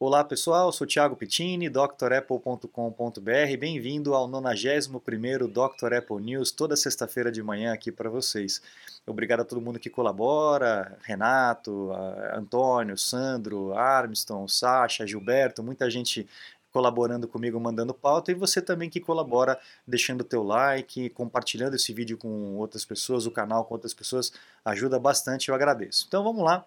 Olá pessoal, sou Thiago Pittini, drapple.com.br. Bem-vindo ao 91º Dr. Apple News, toda sexta-feira de manhã aqui para vocês. Obrigado a todo mundo que colabora, Renato, Antônio, Sandro, Armstrong, Sasha, Gilberto, muita gente colaborando comigo, mandando pauta, e você também que colabora deixando o teu like, compartilhando esse vídeo com outras pessoas, o canal com outras pessoas, ajuda bastante, eu agradeço. Então vamos lá,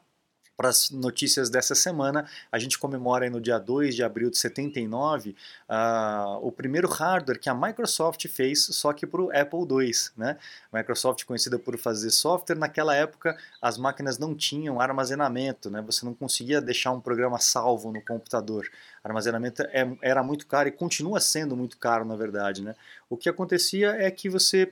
para as notícias dessa semana, a gente comemora no dia 2 de abril de 79 uh, ah, o primeiro hardware que a Microsoft fez, só que para o Apple II. Né? Microsoft conhecida por fazer software, naquela época as máquinas não tinham armazenamento, né? você não conseguia deixar um programa salvo no computador. Armazenamento é, era muito caro e continua sendo muito caro, na verdade. Né? O que acontecia é que você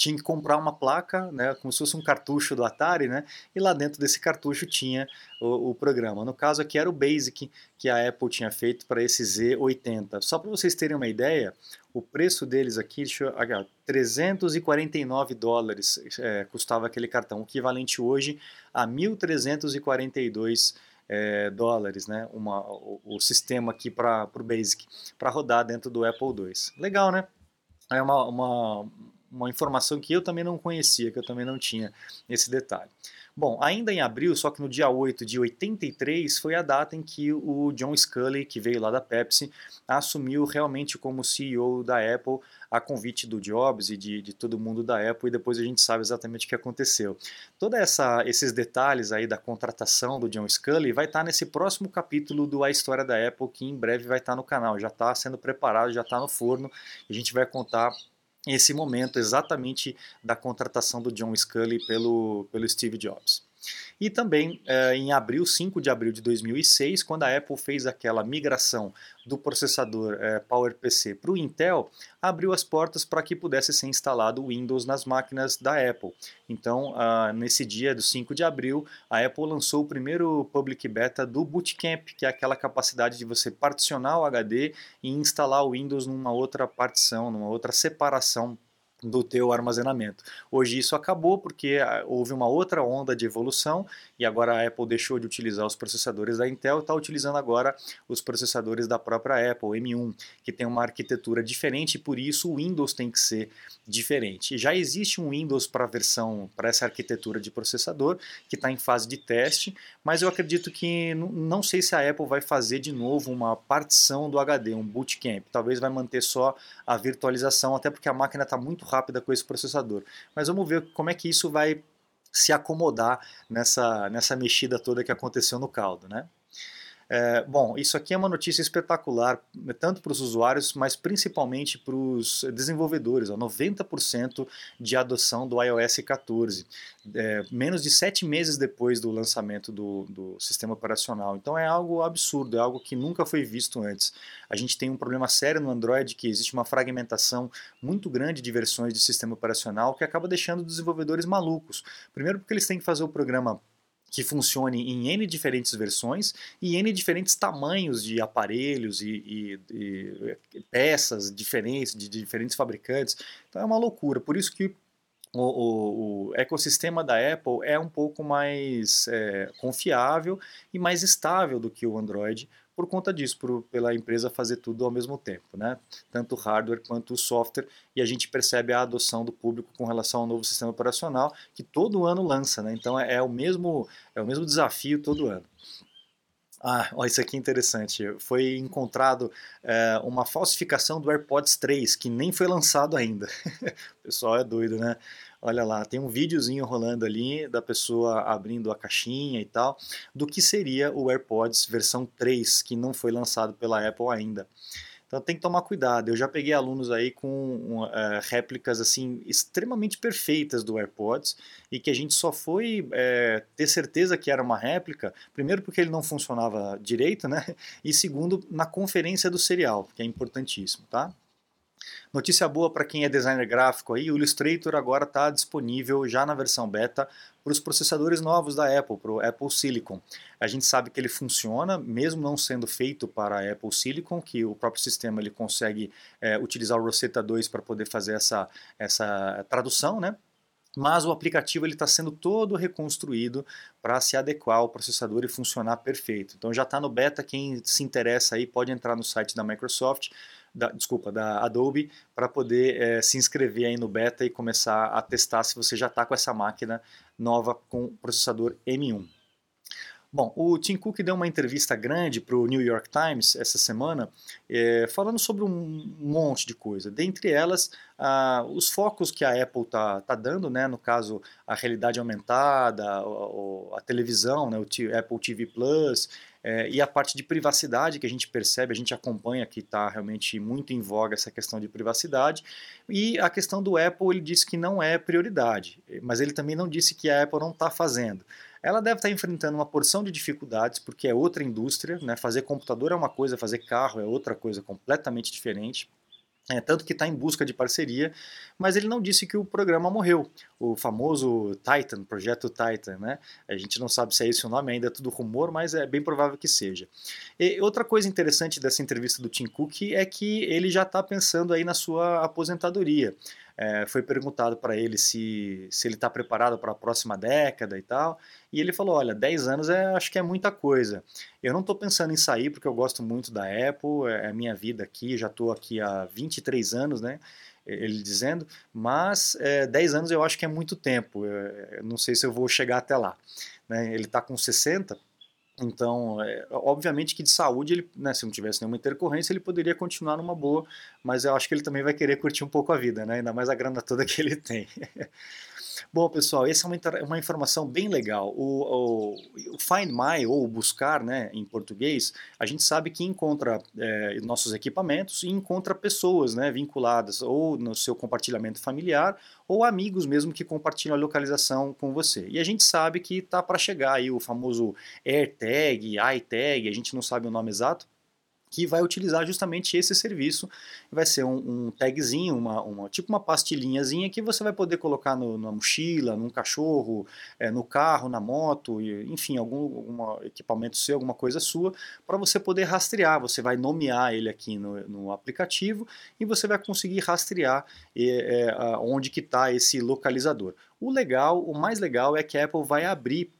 tinha que comprar uma placa, né, como se fosse um cartucho do Atari, né, e lá dentro desse cartucho tinha o, o programa. No caso aqui era o Basic que a Apple tinha feito para esse Z80. Só para vocês terem uma ideia, o preço deles aqui, deixa eu, aqui 349 dólares é, custava aquele cartão, equivalente hoje a 1.342 é, dólares, né, uma, o, o sistema aqui para o Basic, para rodar dentro do Apple II. Legal, né? É uma, uma uma informação que eu também não conhecia, que eu também não tinha esse detalhe. Bom, ainda em abril, só que no dia 8 de 83, foi a data em que o John Scully, que veio lá da Pepsi, assumiu realmente como CEO da Apple a convite do Jobs e de, de todo mundo da Apple e depois a gente sabe exatamente o que aconteceu. Todos esses detalhes aí da contratação do John Scully vai estar nesse próximo capítulo do A História da Apple que em breve vai estar no canal, já está sendo preparado, já está no forno e a gente vai contar esse momento exatamente da contratação do John Scully pelo, pelo Steve Jobs. E também eh, em abril, 5 de abril de 2006, quando a Apple fez aquela migração do processador eh, PowerPC para o Intel, abriu as portas para que pudesse ser instalado o Windows nas máquinas da Apple. Então, ah, nesse dia do 5 de abril, a Apple lançou o primeiro public beta do Bootcamp, que é aquela capacidade de você particionar o HD e instalar o Windows numa outra partição, numa outra separação do teu armazenamento. Hoje isso acabou porque ah, houve uma outra onda de evolução e agora a Apple deixou de utilizar os processadores da Intel e está utilizando agora os processadores da própria Apple, M1, que tem uma arquitetura diferente e por isso o Windows tem que ser diferente. Já existe um Windows para versão para essa arquitetura de processador que está em fase de teste, mas eu acredito que não sei se a Apple vai fazer de novo uma partição do HD, um bootcamp. Talvez vai manter só a virtualização, até porque a máquina está muito rápida com esse processador. Mas vamos ver como é que isso vai se acomodar nessa, nessa mexida toda que aconteceu no caldo, né? É, bom, isso aqui é uma notícia espetacular, né, tanto para os usuários, mas principalmente para os desenvolvedores. Ó, 90% de adoção do iOS 14, é, menos de sete meses depois do lançamento do, do sistema operacional. Então é algo absurdo, é algo que nunca foi visto antes. A gente tem um problema sério no Android, que existe uma fragmentação muito grande de versões de sistema operacional que acaba deixando os desenvolvedores malucos. Primeiro porque eles têm que fazer o programa que funcione em N diferentes versões e N diferentes tamanhos de aparelhos e, e, e, peças diferentes, de diferentes fabricantes. Então é uma loucura. Por isso que o, o, o ecossistema da Apple é um pouco mais é, confiável e mais estável do que o Android, por conta disso, por, pela empresa fazer tudo ao mesmo tempo, né? tanto o hardware quanto o software, e a gente percebe a adoção do público com relação ao novo sistema operacional, que todo ano lança, né? então é, é o, mesmo, é o mesmo desafio todo ano. Ah, isso aqui é interessante. Foi encontrado é, uma falsificação do AirPods 3, que nem foi lançado ainda. o pessoal é doido, né? Olha lá, tem um videozinho rolando ali da pessoa abrindo a caixinha e tal, do que seria o AirPods versão 3, que não foi lançado pela Apple ainda. Então tem que tomar cuidado. Eu já peguei alunos aí com uh, réplicas assim extremamente perfeitas do AirPods e que a gente só foi é, ter certeza que era uma réplica, primeiro porque ele não funcionava direito, né? E segundo na conferência do serial, que é importantíssimo, tá? Notícia boa para quem é designer gráfico aí, o Illustrator agora está disponível já na versão beta para os processadores novos da Apple, para o Apple Silicon. A gente sabe que ele funciona, mesmo não sendo feito para a Apple Silicon, que o próprio sistema ele consegue é, utilizar o Rosetta 2 para poder fazer essa, essa tradução, né? mas o aplicativo está sendo todo reconstruído para se adequar ao processador e funcionar perfeito. Então já está no beta, quem se interessa aí pode entrar no site da Microsoft, da, desculpa, da Adobe, para poder é, se inscrever aí no beta e começar a testar se você já está com essa máquina nova com processador M1. Bom, o Tim Cook deu uma entrevista grande para o New York Times essa semana, é, falando sobre um monte de coisa. Dentre elas, ah, os focos que a Apple está tá dando, né, no caso, a realidade aumentada, a, a televisão, né, o Apple TV Plus, é, e a parte de privacidade que a gente percebe, a gente acompanha que está realmente muito em voga essa questão de privacidade. E a questão do Apple, ele disse que não é prioridade, mas ele também não disse que a Apple não está fazendo ela deve estar enfrentando uma porção de dificuldades, porque é outra indústria, né? fazer computador é uma coisa, fazer carro é outra coisa completamente diferente. É, tanto que está em busca de parceria, mas ele não disse que o programa morreu. O famoso Titan, projeto Titan, né? A gente não sabe se é esse o nome, ainda é tudo rumor, mas é bem provável que seja. E outra coisa interessante dessa entrevista do Tim Cook é que ele já está pensando aí na sua aposentadoria é, foi perguntado para ele se, se ele está preparado para a próxima década e tal, e ele falou, olha, 10 anos é, acho que é muita coisa. Eu não estou pensando em sair porque eu gosto muito da Apple, é, é a minha vida aqui, já estou aqui há 23 anos, né? Ele dizendo, mas é, 10 anos eu acho que é muito tempo, eu, não sei se eu vou chegar até lá. Né? Ele está com 60, então, é, obviamente que de saúde, ele, né, se não tivesse nenhuma intercorrência, ele poderia continuar numa boa, mas eu acho que ele também vai querer curtir um pouco a vida, né, ainda mais a grana toda que ele tem. Bom, pessoal, essa é uma, uma informação bem legal. O, o, o, Find My, ou buscar né, em português, a gente sabe que encontra é, nossos equipamentos e encontra pessoas né, vinculadas ou no seu compartilhamento familiar ou amigos mesmo que compartilham a localização com você. E a gente sabe que está para chegar aí o famoso AirTag, iTag, a gente não sabe o nome exato, que vai utilizar justamente esse serviço. Vai ser um, um tagzinho, uma, uma, tipo uma pastilhinhazinha que você vai poder colocar no, na mochila, num cachorro, é, no carro, na moto, enfim, algum, algum equipamento seu, alguma coisa sua, para você poder rastrear. Você vai nomear ele aqui no, no aplicativo e você vai conseguir rastrear é, é, onde que está esse localizador. O legal, o mais legal é que a Apple vai abrir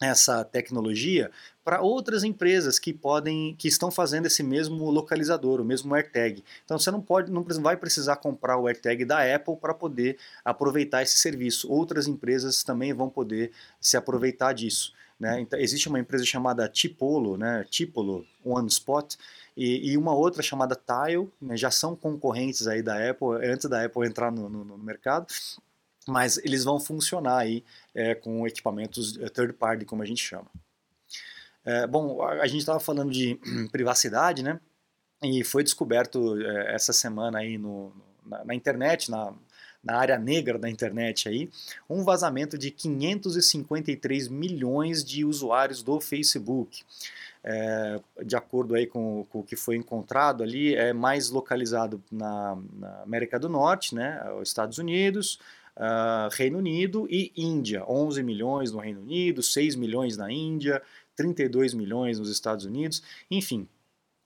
essa tecnologia para outras empresas que podem que estão fazendo esse mesmo localizador, o mesmo AirTag. Então você não pode, não vai precisar comprar o AirTag da Apple para poder aproveitar esse serviço. Outras empresas também vão poder se aproveitar disso. Né? Então, existe uma empresa chamada Tipolo, né? Tipolo OneSpot, e, e uma outra chamada Tile, né? já são concorrentes aí da Apple, antes da Apple entrar no, no, no mercado, mas eles vão funcionar aí é, com equipamentos é, third party, como a gente chama. É, bom, a, a gente estava falando de privacidade, né? E foi descoberto é, essa semana aí no, na, na internet, na, na área negra da internet aí, um vazamento de 553 milhões de usuários do Facebook. É, de acordo aí com, com, o que foi encontrado ali, é mais localizado na, na América do Norte, né, os Estados Unidos, uh, Reino Unido e Índia. 11 milhões no Reino Unido, 6 milhões na Índia, 32 milhões nos Estados Unidos, enfim,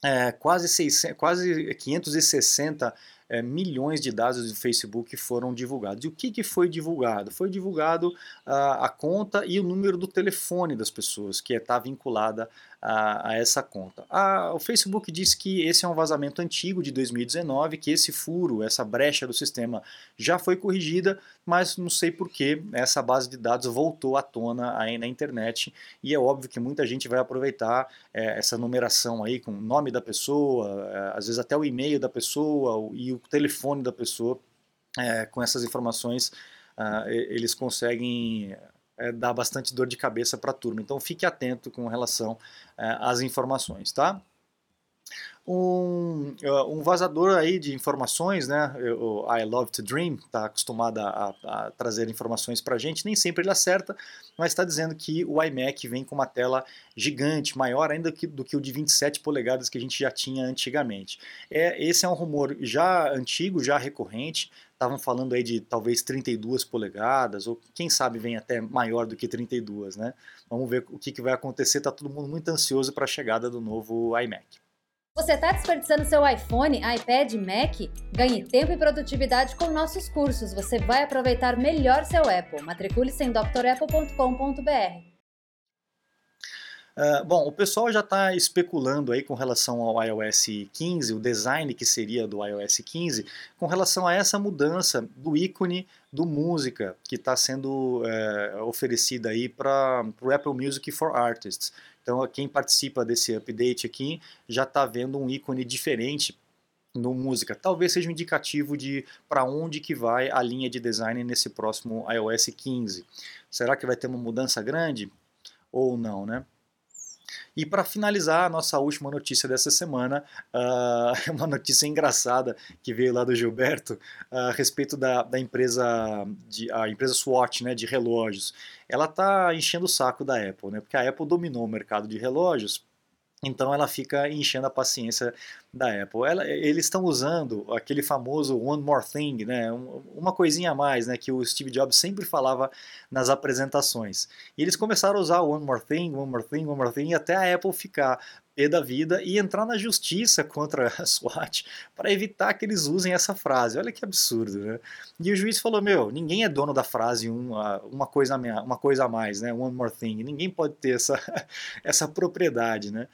é, quase, 600, quase 560 é, milhões de dados do Facebook foram divulgados. E o que, que foi divulgado? Foi divulgado uh, a conta e o número do telefone das pessoas que está vinculada a, a, essa conta. A, o Facebook disse que esse é um vazamento antigo de 2019, que esse furo, essa brecha do sistema já foi corrigida, mas não sei por que essa base de dados voltou à tona aí na internet e é óbvio que muita gente vai aproveitar é, essa numeração aí com o nome da pessoa, é, às vezes até o e-mail da pessoa e o telefone da pessoa. É, com essas informações, uh, eles conseguem é, dar bastante dor de cabeça para a turma. Então fique atento com relação é, às informações, tá? Um, é, um, vazador aí de informações, né? O I Love to Dream está acostumado a, a, trazer informações para a gente, nem sempre ele acerta, mas está dizendo que o iMac vem com uma tela gigante, maior ainda que, do que o de 27 polegadas que a gente já tinha antigamente. É, esse é um rumor já antigo, já recorrente, estavam falando aí de talvez 32 polegadas, ou quem sabe vem até maior do que 32, né? Vamos ver o que, que vai acontecer, está todo mundo muito ansioso para a chegada do novo iMac. Você está desperdiçando seu iPhone, iPad, Mac? Ganhe tempo e produtividade com nossos cursos. Você vai aproveitar melhor seu Apple. Matricule-se em drapple.com.br. Uh, bom, o pessoal já está especulando aí com relação ao iOS 15, o design que seria do iOS 15, com relação a essa mudança do ícone do música que está sendo uh, oferecida aí para o Apple Music for Artists. Então, quem participa desse update aqui já está vendo um ícone diferente no música. Talvez seja um indicativo de para onde que vai a linha de design nesse próximo iOS 15. Será que vai ter uma mudança grande ou não, né? E para finalizar, a nossa última notícia dessa semana, uh, uma notícia engraçada que veio lá do Gilberto uh, a respeito da, da empresa, de, a empresa Swatch, né, de relógios. Ela está enchendo o saco da Apple, né, porque a Apple dominou o mercado de relógios então ela fica enchendo a paciência da Apple. Ela, eles estão usando aquele famoso one more thing, né? uma coisinha a mais, né? que o Steve Jobs sempre falava nas apresentações. E eles começaram a usar one more thing, one more thing, one more thing, até a Apple ficar pé da vida e entrar na justiça contra a SWAT para evitar que eles usem essa frase. Olha que absurdo, né? E o juiz falou: Meu, ninguém é dono da frase uma, uma, coisa, uma coisa a mais, né? One more thing. Ninguém pode ter essa, essa propriedade, né?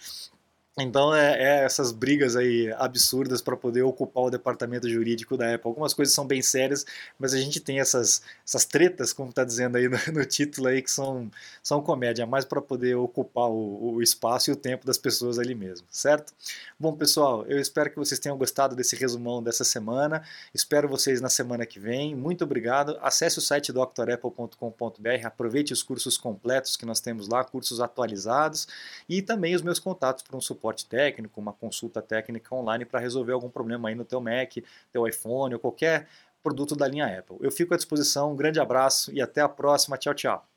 Então é, é, essas brigas aí absurdas para poder ocupar o departamento jurídico da Apple. Algumas coisas são bem sérias, mas a gente tem essas, essas tretas, como está dizendo aí no, no, título aí, que são, são comédia, mais para poder ocupar o, o, espaço e o tempo das pessoas ali mesmo, certo? Bom, pessoal, eu espero que vocês tenham gostado desse resumão dessa semana. Espero vocês na semana que vem. Muito obrigado. Acesse o site drapple.com.br, aproveite os cursos completos que nós temos lá, cursos atualizados e também os meus contatos para um suporte suporte técnico, uma consulta técnica online para resolver algum problema aí no teu Mac, teu iPhone ou qualquer produto da linha Apple. Eu fico à disposição, um grande abraço e até a próxima. Tchau, tchau.